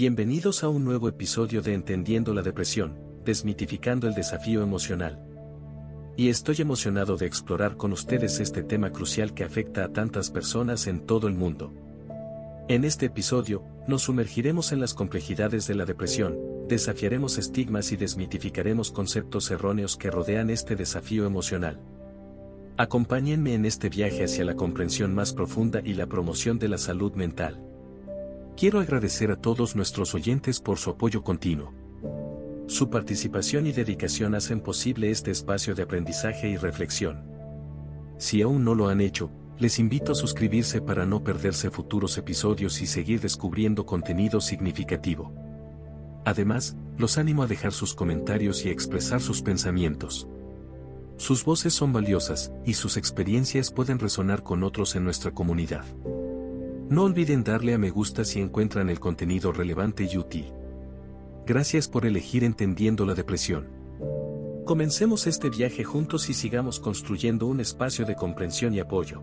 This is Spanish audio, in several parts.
Bienvenidos a un nuevo episodio de Entendiendo la Depresión, desmitificando el desafío emocional. Y estoy emocionado de explorar con ustedes este tema crucial que afecta a tantas personas en todo el mundo. En este episodio, nos sumergiremos en las complejidades de la depresión, desafiaremos estigmas y desmitificaremos conceptos erróneos que rodean este desafío emocional. Acompáñenme en este viaje hacia la comprensión más profunda y la promoción de la salud mental. Quiero agradecer a todos nuestros oyentes por su apoyo continuo. Su participación y dedicación hacen posible este espacio de aprendizaje y reflexión. Si aún no lo han hecho, les invito a suscribirse para no perderse futuros episodios y seguir descubriendo contenido significativo. Además, los animo a dejar sus comentarios y expresar sus pensamientos. Sus voces son valiosas, y sus experiencias pueden resonar con otros en nuestra comunidad. No olviden darle a me gusta si encuentran el contenido relevante y útil. Gracias por elegir Entendiendo la Depresión. Comencemos este viaje juntos y sigamos construyendo un espacio de comprensión y apoyo.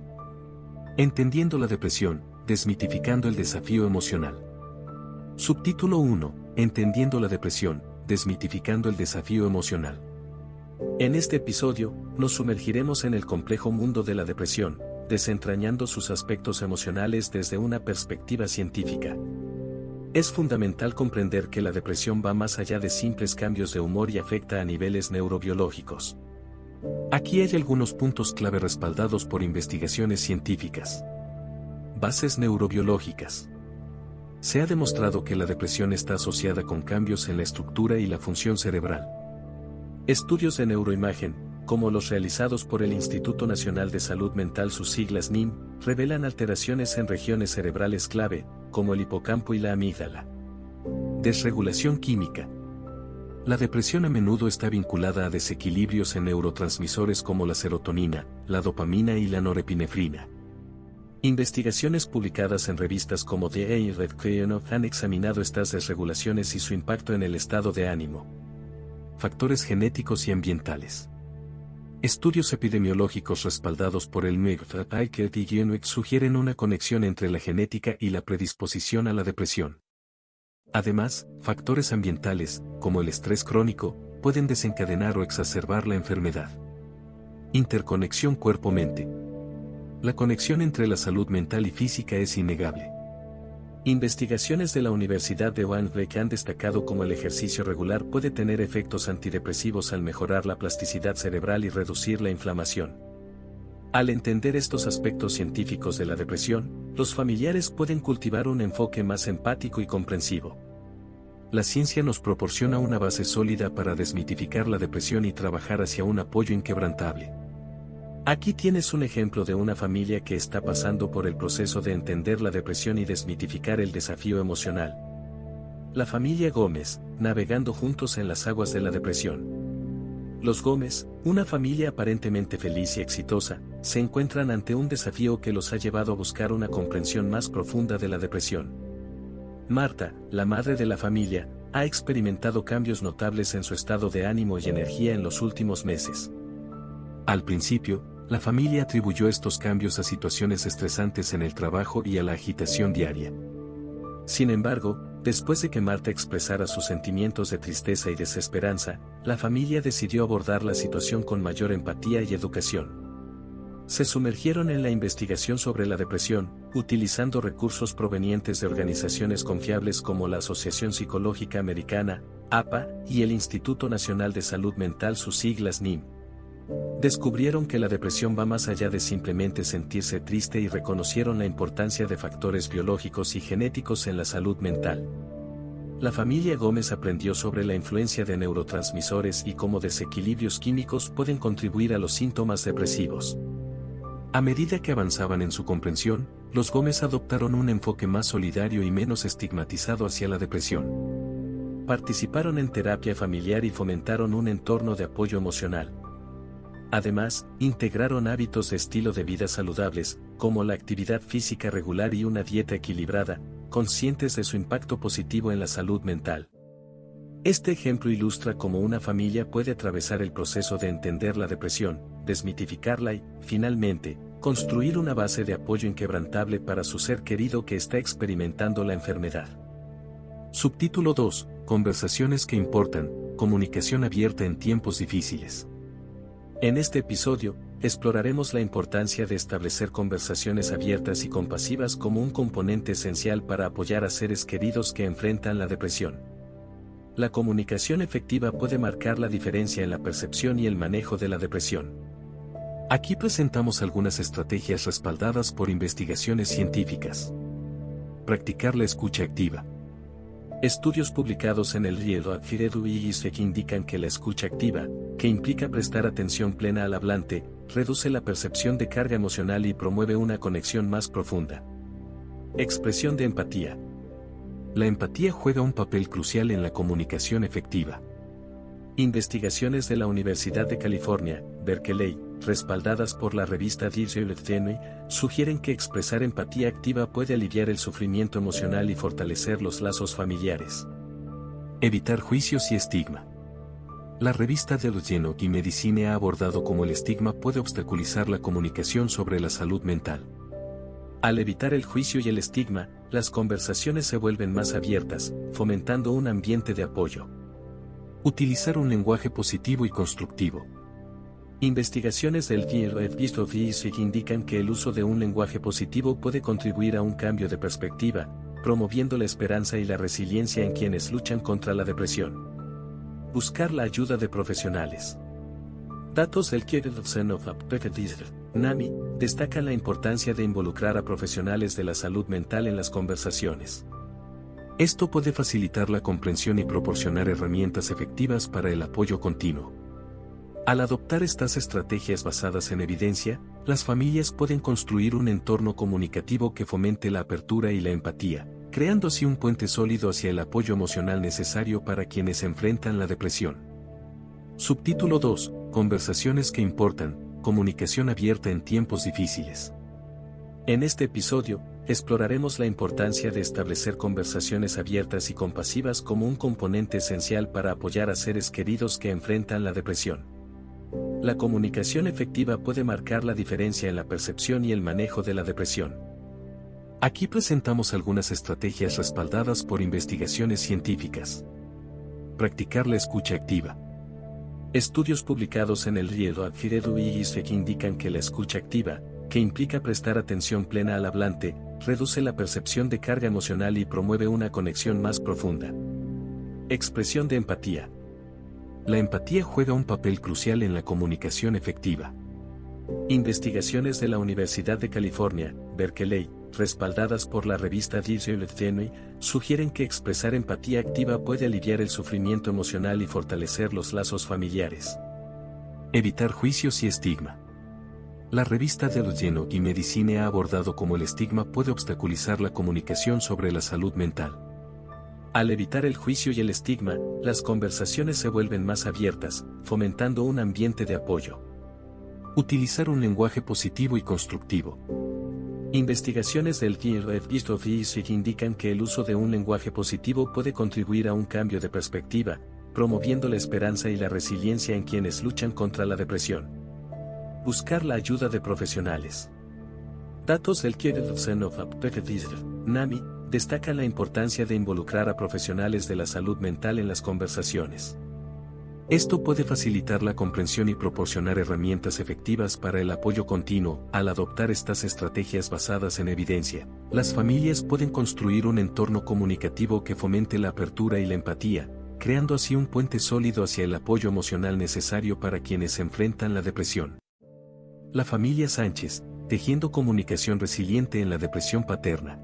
Entendiendo la depresión, desmitificando el desafío emocional. Subtítulo 1. Entendiendo la depresión, desmitificando el desafío emocional. En este episodio, nos sumergiremos en el complejo mundo de la depresión, desentrañando sus aspectos emocionales desde una perspectiva científica. Es fundamental comprender que la depresión va más allá de simples cambios de humor y afecta a niveles neurobiológicos. Aquí hay algunos puntos clave respaldados por investigaciones científicas. Bases neurobiológicas. Se ha demostrado que la depresión está asociada con cambios en la estructura y la función cerebral. Estudios de neuroimagen, como los realizados por el Instituto Nacional de Salud Mental sus siglas NIM, revelan alteraciones en regiones cerebrales clave, como el hipocampo y la amígdala. Desregulación química. La depresión a menudo está vinculada a desequilibrios en neurotransmisores como la serotonina, la dopamina y la norepinefrina. Investigaciones publicadas en revistas como The y Red Crayon han examinado estas desregulaciones y su impacto en el estado de ánimo. Factores genéticos y ambientales. Estudios epidemiológicos respaldados por el MIGFAPIKET y Genuix sugieren una conexión entre la genética y la predisposición a la depresión. Además, factores ambientales, como el estrés crónico, pueden desencadenar o exacerbar la enfermedad. Interconexión cuerpo-mente. La conexión entre la salud mental y física es innegable. Investigaciones de la Universidad de Wannsee han destacado cómo el ejercicio regular puede tener efectos antidepresivos al mejorar la plasticidad cerebral y reducir la inflamación. Al entender estos aspectos científicos de la depresión, los familiares pueden cultivar un enfoque más empático y comprensivo. La ciencia nos proporciona una base sólida para desmitificar la depresión y trabajar hacia un apoyo inquebrantable. Aquí tienes un ejemplo de una familia que está pasando por el proceso de entender la depresión y desmitificar el desafío emocional. La familia Gómez, navegando juntos en las aguas de la depresión. Los Gómez, una familia aparentemente feliz y exitosa, se encuentran ante un desafío que los ha llevado a buscar una comprensión más profunda de la depresión. Marta, la madre de la familia, ha experimentado cambios notables en su estado de ánimo y energía en los últimos meses. Al principio, la familia atribuyó estos cambios a situaciones estresantes en el trabajo y a la agitación diaria. Sin embargo, después de que Marta expresara sus sentimientos de tristeza y desesperanza, la familia decidió abordar la situación con mayor empatía y educación. Se sumergieron en la investigación sobre la depresión, utilizando recursos provenientes de organizaciones confiables como la Asociación Psicológica Americana, APA, y el Instituto Nacional de Salud Mental sus siglas NIM. Descubrieron que la depresión va más allá de simplemente sentirse triste y reconocieron la importancia de factores biológicos y genéticos en la salud mental. La familia Gómez aprendió sobre la influencia de neurotransmisores y cómo desequilibrios químicos pueden contribuir a los síntomas depresivos. A medida que avanzaban en su comprensión, los Gómez adoptaron un enfoque más solidario y menos estigmatizado hacia la depresión. Participaron en terapia familiar y fomentaron un entorno de apoyo emocional. Además, integraron hábitos de estilo de vida saludables, como la actividad física regular y una dieta equilibrada, conscientes de su impacto positivo en la salud mental. Este ejemplo ilustra cómo una familia puede atravesar el proceso de entender la depresión, desmitificarla y, finalmente, construir una base de apoyo inquebrantable para su ser querido que está experimentando la enfermedad. Subtítulo 2. Conversaciones que importan, comunicación abierta en tiempos difíciles. En este episodio, exploraremos la importancia de establecer conversaciones abiertas y compasivas como un componente esencial para apoyar a seres queridos que enfrentan la depresión. La comunicación efectiva puede marcar la diferencia en la percepción y el manejo de la depresión. Aquí presentamos algunas estrategias respaldadas por investigaciones científicas. Practicar la escucha activa. Estudios publicados en el Riedo Adfiredu y ISEC indican que la escucha activa, que implica prestar atención plena al hablante, reduce la percepción de carga emocional y promueve una conexión más profunda. Expresión de empatía. La empatía juega un papel crucial en la comunicación efectiva. Investigaciones de la Universidad de California, Berkeley, respaldadas por la revista Tenue, sugieren que expresar empatía activa puede aliviar el sufrimiento emocional y fortalecer los lazos familiares. Evitar juicios y estigma. La revista de y Medicine ha abordado cómo el estigma puede obstaculizar la comunicación sobre la salud mental. Al evitar el juicio y el estigma, las conversaciones se vuelven más abiertas, fomentando un ambiente de apoyo. Utilizar un lenguaje positivo y constructivo. Investigaciones del Physics indican que el uso de un lenguaje positivo puede contribuir a un cambio de perspectiva, promoviendo la esperanza y la resiliencia en quienes luchan contra la depresión. Buscar la ayuda de profesionales. Datos del NAMI destacan la importancia de involucrar a profesionales de la salud mental en las conversaciones. Esto puede facilitar la comprensión y proporcionar herramientas efectivas para el apoyo continuo. Al adoptar estas estrategias basadas en evidencia, las familias pueden construir un entorno comunicativo que fomente la apertura y la empatía, creando así un puente sólido hacia el apoyo emocional necesario para quienes enfrentan la depresión. Subtítulo 2. Conversaciones que importan, comunicación abierta en tiempos difíciles. En este episodio, exploraremos la importancia de establecer conversaciones abiertas y compasivas como un componente esencial para apoyar a seres queridos que enfrentan la depresión. La comunicación efectiva puede marcar la diferencia en la percepción y el manejo de la depresión. Aquí presentamos algunas estrategias respaldadas por investigaciones científicas. Practicar la escucha activa. Estudios publicados en el Riedo Adfiredu y ISEC indican que la escucha activa, que implica prestar atención plena al hablante, reduce la percepción de carga emocional y promueve una conexión más profunda. Expresión de empatía. La empatía juega un papel crucial en la comunicación efectiva. Investigaciones de la Universidad de California, Berkeley, respaldadas por la revista Tenue, sugieren que expresar empatía activa puede aliviar el sufrimiento emocional y fortalecer los lazos familiares. Evitar juicios y estigma. La revista Lleno y Medicine ha abordado cómo el estigma puede obstaculizar la comunicación sobre la salud mental. Al evitar el juicio y el estigma, las conversaciones se vuelven más abiertas, fomentando un ambiente de apoyo. Utilizar un lenguaje positivo y constructivo. Investigaciones del Physics indican que el uso de un lenguaje positivo puede contribuir a un cambio de perspectiva, promoviendo la esperanza y la resiliencia en quienes luchan contra la depresión. Buscar la ayuda de profesionales. Datos del NAMI destacan la importancia de involucrar a profesionales de la salud mental en las conversaciones. Esto puede facilitar la comprensión y proporcionar herramientas efectivas para el apoyo continuo. Al adoptar estas estrategias basadas en evidencia, las familias pueden construir un entorno comunicativo que fomente la apertura y la empatía, creando así un puente sólido hacia el apoyo emocional necesario para quienes enfrentan la depresión. La familia Sánchez, tejiendo comunicación resiliente en la depresión paterna.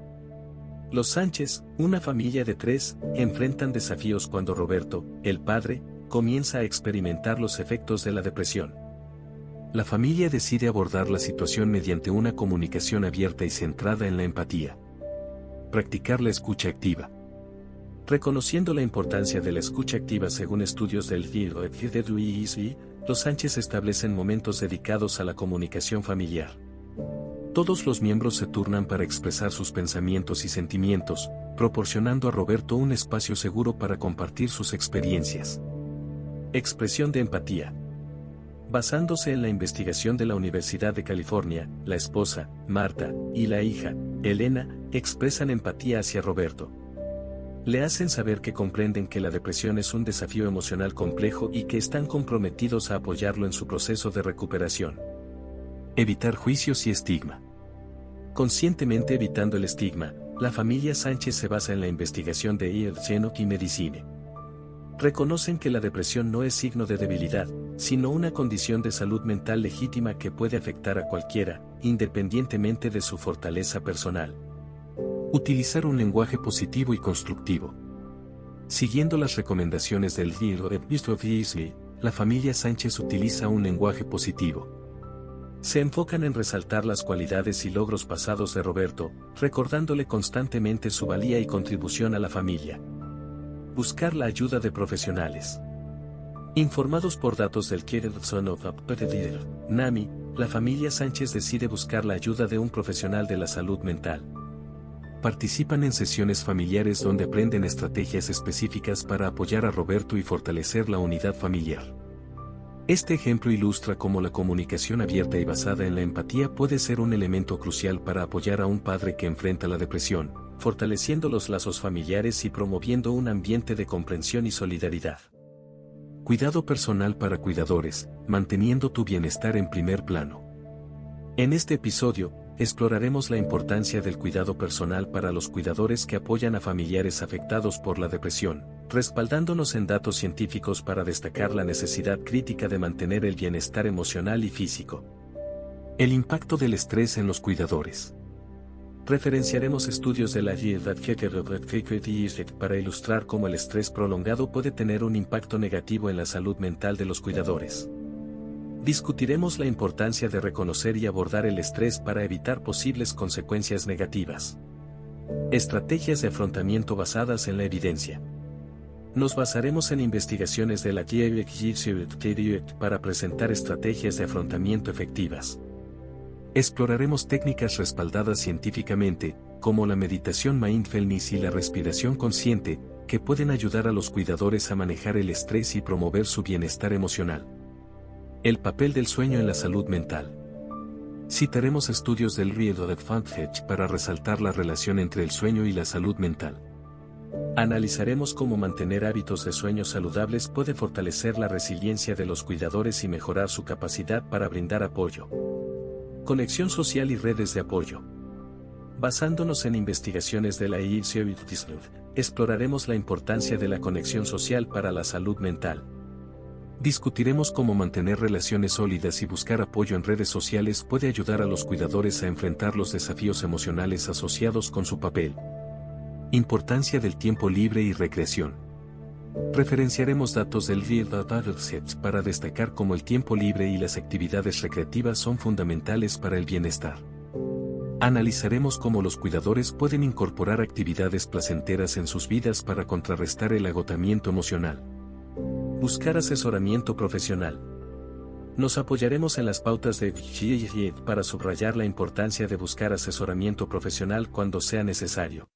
Los Sánchez, una familia de tres, enfrentan desafíos cuando Roberto, el padre, comienza a experimentar los efectos de la depresión. La familia decide abordar la situación mediante una comunicación abierta y centrada en la empatía. Practicar la escucha activa. Reconociendo la importancia de la escucha activa según estudios del FIDE los Sánchez establecen momentos dedicados a la comunicación familiar. Todos los miembros se turnan para expresar sus pensamientos y sentimientos, proporcionando a Roberto un espacio seguro para compartir sus experiencias. Expresión de empatía. Basándose en la investigación de la Universidad de California, la esposa, Marta, y la hija, Elena, expresan empatía hacia Roberto. Le hacen saber que comprenden que la depresión es un desafío emocional complejo y que están comprometidos a apoyarlo en su proceso de recuperación. Evitar juicios y estigma. Conscientemente evitando el estigma, la familia Sánchez se basa en la investigación de Enoch y Medicine. Reconocen que la depresión no es signo de debilidad, sino una condición de salud mental legítima que puede afectar a cualquiera, independientemente de su fortaleza personal. Utilizar un lenguaje positivo y constructivo. Siguiendo las recomendaciones del libro de Beasley, la familia Sánchez utiliza un lenguaje positivo. Se enfocan en resaltar las cualidades y logros pasados de Roberto, recordándole constantemente su valía y contribución a la familia. Buscar la ayuda de profesionales. Informados por datos del Son of NAMI, la familia Sánchez decide buscar la ayuda de un profesional de la salud mental participan en sesiones familiares donde aprenden estrategias específicas para apoyar a Roberto y fortalecer la unidad familiar. Este ejemplo ilustra cómo la comunicación abierta y basada en la empatía puede ser un elemento crucial para apoyar a un padre que enfrenta la depresión, fortaleciendo los lazos familiares y promoviendo un ambiente de comprensión y solidaridad. Cuidado personal para cuidadores, manteniendo tu bienestar en primer plano. En este episodio, exploraremos la importancia del cuidado personal para los cuidadores que apoyan a familiares afectados por la depresión, respaldándonos en datos científicos para destacar la necesidad crítica de mantener el bienestar emocional y físico. El impacto del estrés en los cuidadores. Referenciaremos estudios de la para ilustrar cómo el estrés prolongado puede tener un impacto negativo en la salud mental de los cuidadores. Discutiremos la importancia de reconocer y abordar el estrés para evitar posibles consecuencias negativas. Estrategias de afrontamiento basadas en la evidencia. Nos basaremos en investigaciones de la para presentar estrategias de afrontamiento efectivas. Exploraremos técnicas respaldadas científicamente, como la meditación mindfulness y la respiración consciente, que pueden ayudar a los cuidadores a manejar el estrés y promover su bienestar emocional. El papel del sueño en la salud mental. Citaremos estudios del Riedo de Fundhedge para resaltar la relación entre el sueño y la salud mental. Analizaremos cómo mantener hábitos de sueño saludables puede fortalecer la resiliencia de los cuidadores y mejorar su capacidad para brindar apoyo. Conexión social y redes de apoyo. Basándonos en investigaciones de la IELTS, exploraremos la importancia de la conexión social para la salud mental. Discutiremos cómo mantener relaciones sólidas y buscar apoyo en redes sociales puede ayudar a los cuidadores a enfrentar los desafíos emocionales asociados con su papel. Importancia del tiempo libre y recreación. Referenciaremos datos del Dataset para destacar cómo el tiempo libre y las actividades recreativas son fundamentales para el bienestar. Analizaremos cómo los cuidadores pueden incorporar actividades placenteras en sus vidas para contrarrestar el agotamiento emocional. Buscar asesoramiento profesional. Nos apoyaremos en las pautas de para subrayar la importancia de buscar asesoramiento profesional cuando sea necesario.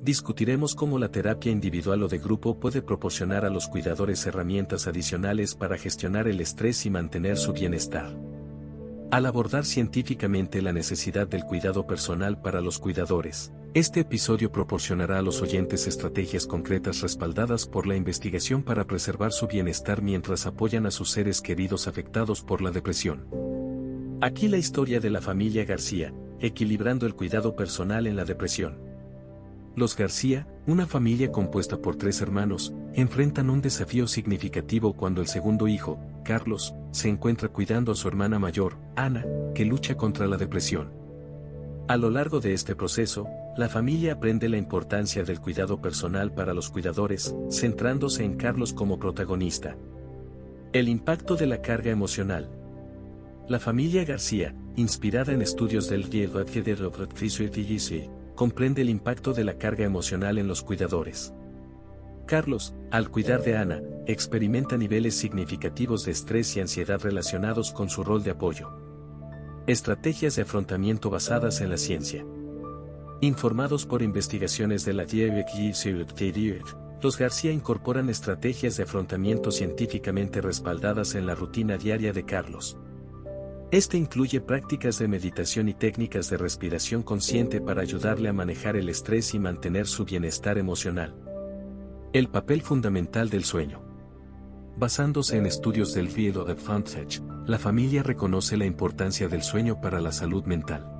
Discutiremos cómo la terapia individual o de grupo puede proporcionar a los cuidadores herramientas adicionales para gestionar el estrés y mantener su bienestar. Al abordar científicamente la necesidad del cuidado personal para los cuidadores, este episodio proporcionará a los oyentes estrategias concretas respaldadas por la investigación para preservar su bienestar mientras apoyan a sus seres queridos afectados por la depresión. Aquí la historia de la familia García, equilibrando el cuidado personal en la depresión. Los García, una familia compuesta por tres hermanos, enfrentan un desafío significativo cuando el segundo hijo, Carlos, se encuentra cuidando a su hermana mayor, Ana, que lucha contra la depresión. A lo largo de este proceso, la familia aprende la importancia del cuidado personal para los cuidadores, centrándose en Carlos como protagonista. El impacto de la carga emocional. La familia García, inspirada en estudios del comprende el impacto de la carga emocional en los cuidadores. Carlos, al cuidar de Ana, experimenta niveles significativos de estrés y ansiedad relacionados con su rol de apoyo. Estrategias de afrontamiento basadas en la ciencia. Informados por investigaciones de la los García incorporan estrategias de afrontamiento científicamente respaldadas en la rutina diaria de Carlos. Este incluye prácticas de meditación y técnicas de respiración consciente para ayudarle a manejar el estrés y mantener su bienestar emocional. El papel fundamental del sueño. Basándose en estudios del Field of Advantage, la familia reconoce la importancia del sueño para la salud mental.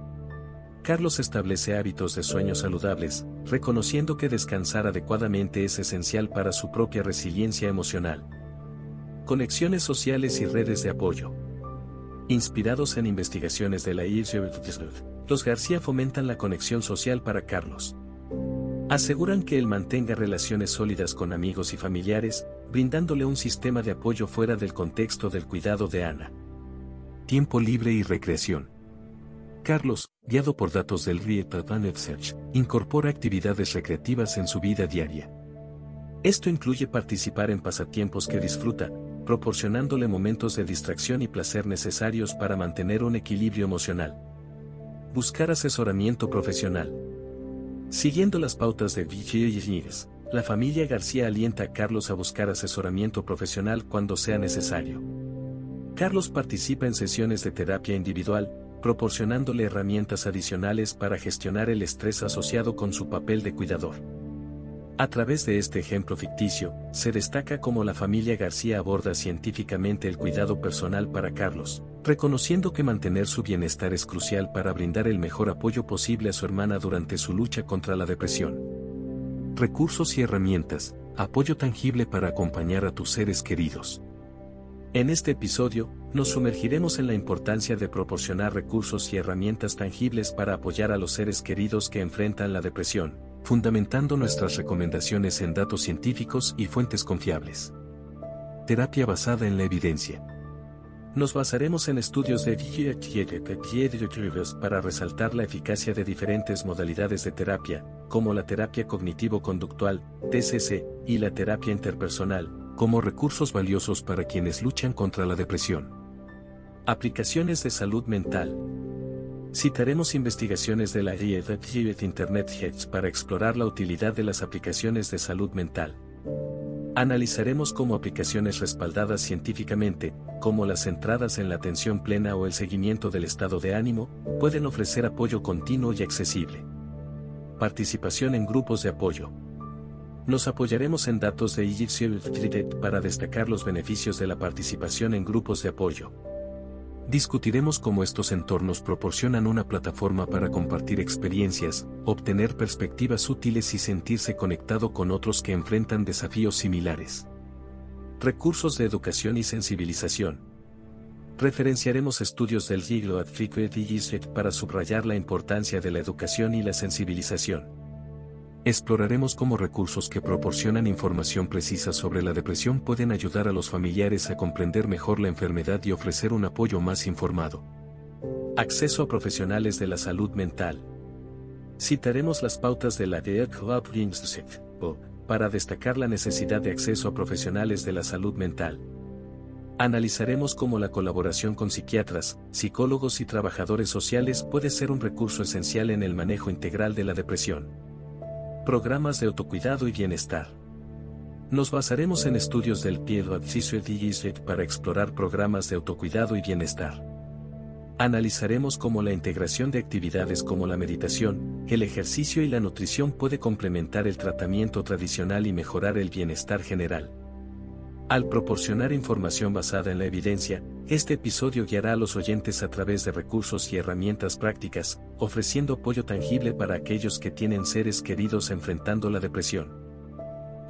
Carlos establece hábitos de sueño saludables, reconociendo que descansar adecuadamente es esencial para su propia resiliencia emocional. Conexiones sociales y redes de apoyo. Inspirados en investigaciones de la los García fomentan la conexión social para Carlos. Aseguran que él mantenga relaciones sólidas con amigos y familiares, brindándole un sistema de apoyo fuera del contexto del cuidado de Ana. Tiempo libre y recreación. Carlos, guiado por datos del Riet Search, incorpora actividades recreativas en su vida diaria. Esto incluye participar en pasatiempos que disfruta, proporcionándole momentos de distracción y placer necesarios para mantener un equilibrio emocional. Buscar asesoramiento profesional. Siguiendo las pautas de Vigil la familia García alienta a Carlos a buscar asesoramiento profesional cuando sea necesario. Carlos participa en sesiones de terapia individual, proporcionándole herramientas adicionales para gestionar el estrés asociado con su papel de cuidador. A través de este ejemplo ficticio, se destaca cómo la familia García aborda científicamente el cuidado personal para Carlos, reconociendo que mantener su bienestar es crucial para brindar el mejor apoyo posible a su hermana durante su lucha contra la depresión. Recursos y herramientas, apoyo tangible para acompañar a tus seres queridos. En este episodio, nos sumergiremos en la importancia de proporcionar recursos y herramientas tangibles para apoyar a los seres queridos que enfrentan la depresión, fundamentando nuestras recomendaciones en datos científicos y fuentes confiables. Terapia basada en la evidencia. Nos basaremos en estudios de para resaltar la eficacia de diferentes modalidades de terapia, como la terapia cognitivo-conductual, TCC, y la terapia interpersonal, como recursos valiosos para quienes luchan contra la depresión. Aplicaciones de salud mental. Citaremos investigaciones de la Internet Hedge para explorar la utilidad de las aplicaciones de salud mental. Analizaremos cómo aplicaciones respaldadas científicamente, como las centradas en la atención plena o el seguimiento del estado de ánimo, pueden ofrecer apoyo continuo y accesible. Participación en grupos de apoyo. Nos apoyaremos en datos de Egypt para destacar los beneficios de la participación en grupos de apoyo. Discutiremos cómo estos entornos proporcionan una plataforma para compartir experiencias, obtener perspectivas útiles y sentirse conectado con otros que enfrentan desafíos similares. Recursos de educación y sensibilización. Referenciaremos estudios del Giglo para subrayar la importancia de la educación y la sensibilización. Exploraremos cómo recursos que proporcionan información precisa sobre la depresión pueden ayudar a los familiares a comprender mejor la enfermedad y ofrecer un apoyo más informado. Acceso a profesionales de la salud mental. Citaremos las pautas de la o para destacar la necesidad de acceso a profesionales de la salud mental. Analizaremos cómo la colaboración con psiquiatras, psicólogos y trabajadores sociales puede ser un recurso esencial en el manejo integral de la depresión. Programas de autocuidado y bienestar. Nos basaremos en estudios del Piedro para explorar programas de autocuidado y bienestar. Analizaremos cómo la integración de actividades como la meditación, el ejercicio y la nutrición puede complementar el tratamiento tradicional y mejorar el bienestar general. Al proporcionar información basada en la evidencia, este episodio guiará a los oyentes a través de recursos y herramientas prácticas, ofreciendo apoyo tangible para aquellos que tienen seres queridos enfrentando la depresión.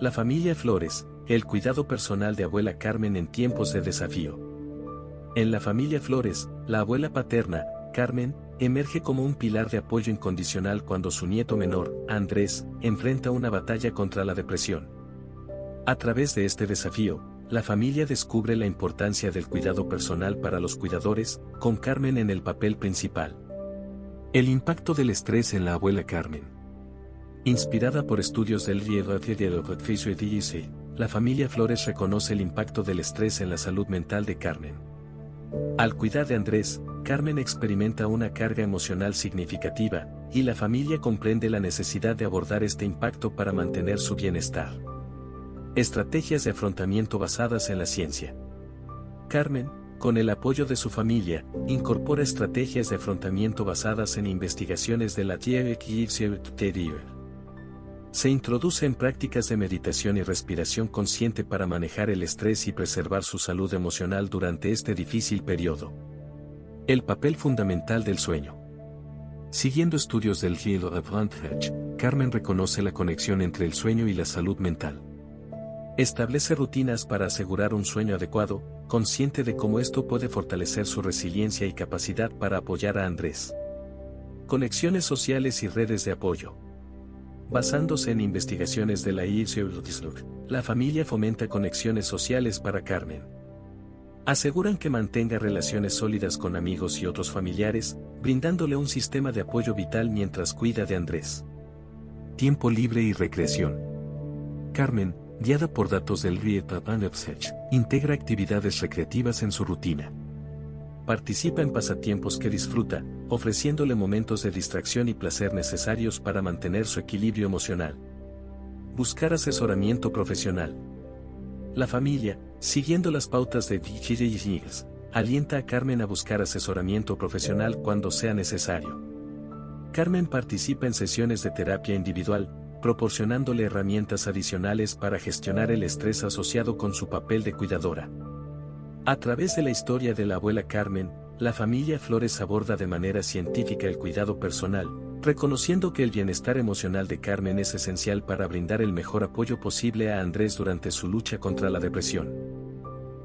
La familia Flores, el cuidado personal de abuela Carmen en tiempos de desafío. En la familia Flores, la abuela paterna, Carmen, emerge como un pilar de apoyo incondicional cuando su nieto menor, Andrés, enfrenta una batalla contra la depresión. A través de este desafío, la familia descubre la importancia del cuidado personal para los cuidadores, con Carmen en el papel principal. El impacto del estrés en la abuela Carmen. Inspirada por estudios del dice, la familia Flores reconoce el impacto del estrés en la salud mental de Carmen. Al cuidar de Andrés, Carmen experimenta una carga emocional significativa, y la familia comprende la necesidad de abordar este impacto para mantener su bienestar. Estrategias de afrontamiento basadas en la ciencia. Carmen, con el apoyo de su familia, incorpora estrategias de afrontamiento basadas en investigaciones de la se introduce en prácticas de meditación y respiración consciente para manejar el estrés y preservar su salud emocional durante este difícil periodo. El papel fundamental del sueño. Siguiendo estudios del Hill Advantage, Carmen reconoce la conexión entre el sueño y la salud mental. Establece rutinas para asegurar un sueño adecuado, consciente de cómo esto puede fortalecer su resiliencia y capacidad para apoyar a Andrés. Conexiones sociales y redes de apoyo. Basándose en investigaciones de la IRC, la familia fomenta conexiones sociales para Carmen. Aseguran que mantenga relaciones sólidas con amigos y otros familiares, brindándole un sistema de apoyo vital mientras cuida de Andrés. Tiempo libre y recreación. Carmen, guiada por datos del Rieta integra actividades recreativas en su rutina. Participa en pasatiempos que disfruta, ofreciéndole momentos de distracción y placer necesarios para mantener su equilibrio emocional. Buscar asesoramiento profesional. La familia, siguiendo las pautas de DJs, alienta a Carmen a buscar asesoramiento profesional cuando sea necesario. Carmen participa en sesiones de terapia individual, proporcionándole herramientas adicionales para gestionar el estrés asociado con su papel de cuidadora. A través de la historia de la abuela Carmen, la familia Flores aborda de manera científica el cuidado personal, reconociendo que el bienestar emocional de Carmen es esencial para brindar el mejor apoyo posible a Andrés durante su lucha contra la depresión.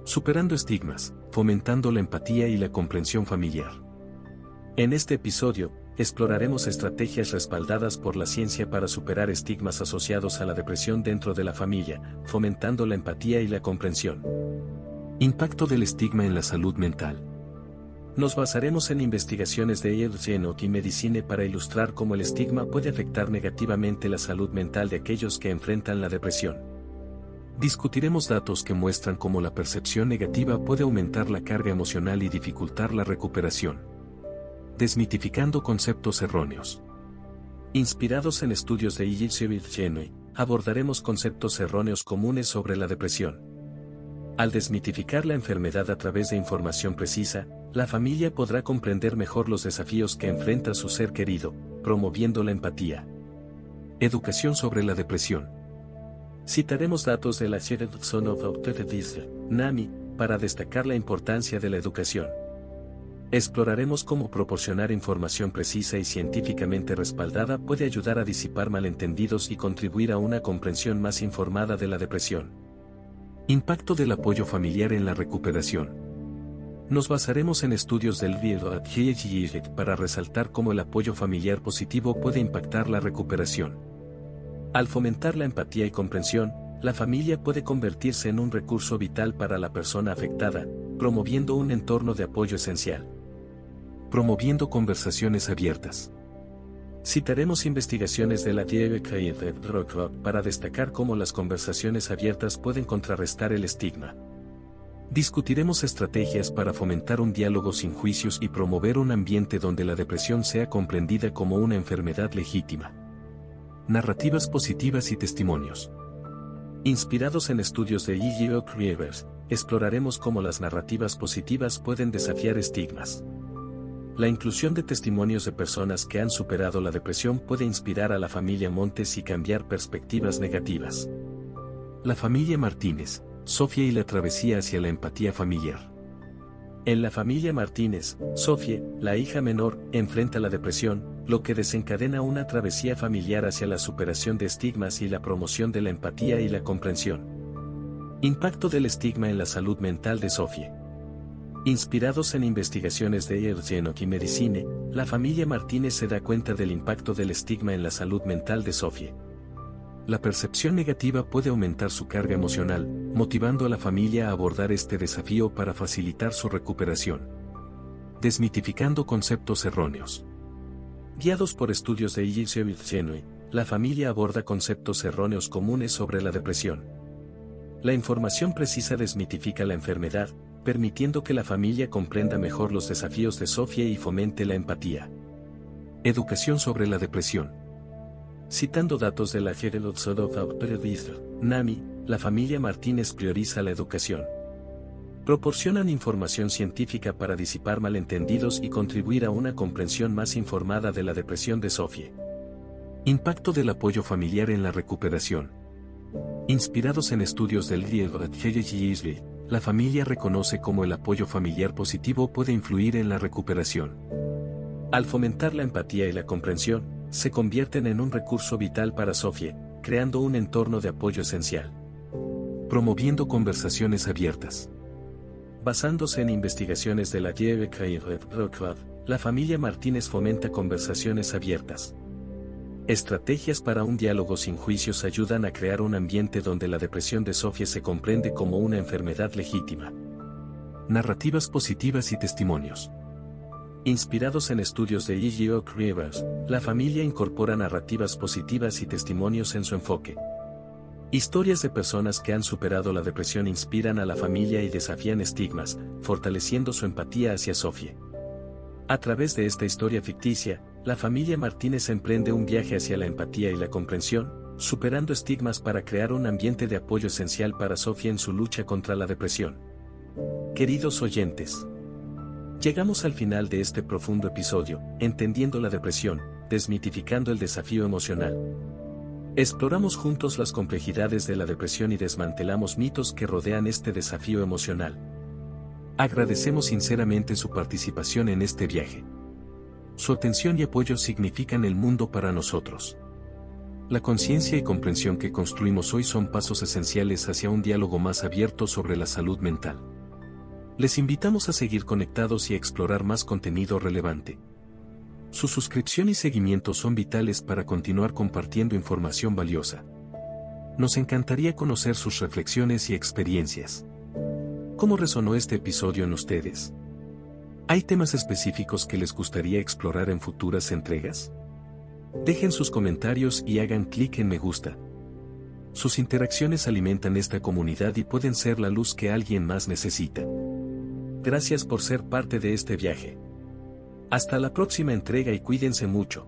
Superando estigmas, fomentando la empatía y la comprensión familiar. En este episodio, exploraremos estrategias respaldadas por la ciencia para superar estigmas asociados a la depresión dentro de la familia, fomentando la empatía y la comprensión. Impacto del estigma en la salud mental. Nos basaremos en investigaciones de Genot y Medicine para ilustrar cómo el estigma puede afectar negativamente la salud mental de aquellos que enfrentan la depresión. Discutiremos datos que muestran cómo la percepción negativa puede aumentar la carga emocional y dificultar la recuperación desmitificando conceptos erróneos. Inspirados en estudios de Igil Genui, abordaremos conceptos erróneos comunes sobre la depresión. Al desmitificar la enfermedad a través de información precisa, la familia podrá comprender mejor los desafíos que enfrenta su ser querido, promoviendo la empatía. Educación sobre la depresión. Citaremos datos de la Son of NAMI, para destacar la importancia de la educación. Exploraremos cómo proporcionar información precisa y científicamente respaldada puede ayudar a disipar malentendidos y contribuir a una comprensión más informada de la depresión. Impacto del apoyo familiar en la recuperación. Nos basaremos en estudios del GHG para resaltar cómo el apoyo familiar positivo puede impactar la recuperación. Al fomentar la empatía y comprensión, la familia puede convertirse en un recurso vital para la persona afectada, promoviendo un entorno de apoyo esencial promoviendo conversaciones abiertas. Citaremos investigaciones de la Rock para destacar cómo las conversaciones abiertas pueden contrarrestar el estigma. Discutiremos estrategias para fomentar un diálogo sin juicios y promover un ambiente donde la depresión sea comprendida como una enfermedad legítima. Narrativas positivas y testimonios. Inspirados en estudios de E.G. Rivers, exploraremos cómo las narrativas positivas pueden desafiar estigmas. La inclusión de testimonios de personas que han superado la depresión puede inspirar a la familia Montes y cambiar perspectivas negativas. La familia Martínez, Sofía y la travesía hacia la empatía familiar. En la familia Martínez, Sofía, la hija menor, enfrenta la depresión, lo que desencadena una travesía familiar hacia la superación de estigmas y la promoción de la empatía y la comprensión. Impacto del estigma en la salud mental de Sofía. Inspirados en investigaciones de Ergenok y Medicine, la familia Martínez se da cuenta del impacto del estigma en la salud mental de Sofía. La percepción negativa puede aumentar su carga emocional, motivando a la familia a abordar este desafío para facilitar su recuperación. Desmitificando conceptos erróneos. Guiados por estudios de Genui, la familia aborda conceptos erróneos comunes sobre la depresión. La información precisa desmitifica la enfermedad, permitiendo que la familia comprenda mejor los desafíos de Sofía y fomente la empatía. Educación sobre la depresión. Citando datos de la NAMI, la familia Martínez prioriza la educación. Proporcionan información científica para disipar malentendidos y contribuir a una comprensión más informada de la depresión de Sofie. Impacto del apoyo familiar en la recuperación. Inspirados en estudios del Israel, la familia reconoce cómo el apoyo familiar positivo puede influir en la recuperación. Al fomentar la empatía y la comprensión, se convierten en un recurso vital para Sofie, creando un entorno de apoyo esencial. Promoviendo conversaciones abiertas. Basándose en investigaciones de la la familia Martínez fomenta conversaciones abiertas. Estrategias para un diálogo sin juicios ayudan a crear un ambiente donde la depresión de Sofía se comprende como una enfermedad legítima. Narrativas positivas y testimonios. Inspirados en estudios de E.G.O. Rivers, la familia incorpora narrativas positivas y testimonios en su enfoque. Historias de personas que han superado la depresión inspiran a la familia y desafían estigmas, fortaleciendo su empatía hacia Sofía. A través de esta historia ficticia, la familia Martínez emprende un viaje hacia la empatía y la comprensión, superando estigmas para crear un ambiente de apoyo esencial para Sofía en su lucha contra la depresión. Queridos oyentes, llegamos al final de este profundo episodio, entendiendo la depresión, desmitificando el desafío emocional. Exploramos juntos las complejidades de la depresión y desmantelamos mitos que rodean este desafío emocional. Agradecemos sinceramente su participación en este viaje. Su atención y apoyo significan el mundo para nosotros. La conciencia y comprensión que construimos hoy son pasos esenciales hacia un diálogo más abierto sobre la salud mental. Les invitamos a seguir conectados y explorar más contenido relevante. Su suscripción y seguimiento son vitales para continuar compartiendo información valiosa. Nos encantaría conocer sus reflexiones y experiencias. ¿Cómo resonó este episodio en ustedes? ¿Hay temas específicos que les gustaría explorar en futuras entregas? Dejen sus comentarios y hagan clic en me gusta. Sus interacciones alimentan esta comunidad y pueden ser la luz que alguien más necesita. Gracias por ser parte de este viaje. Hasta la próxima entrega y cuídense mucho.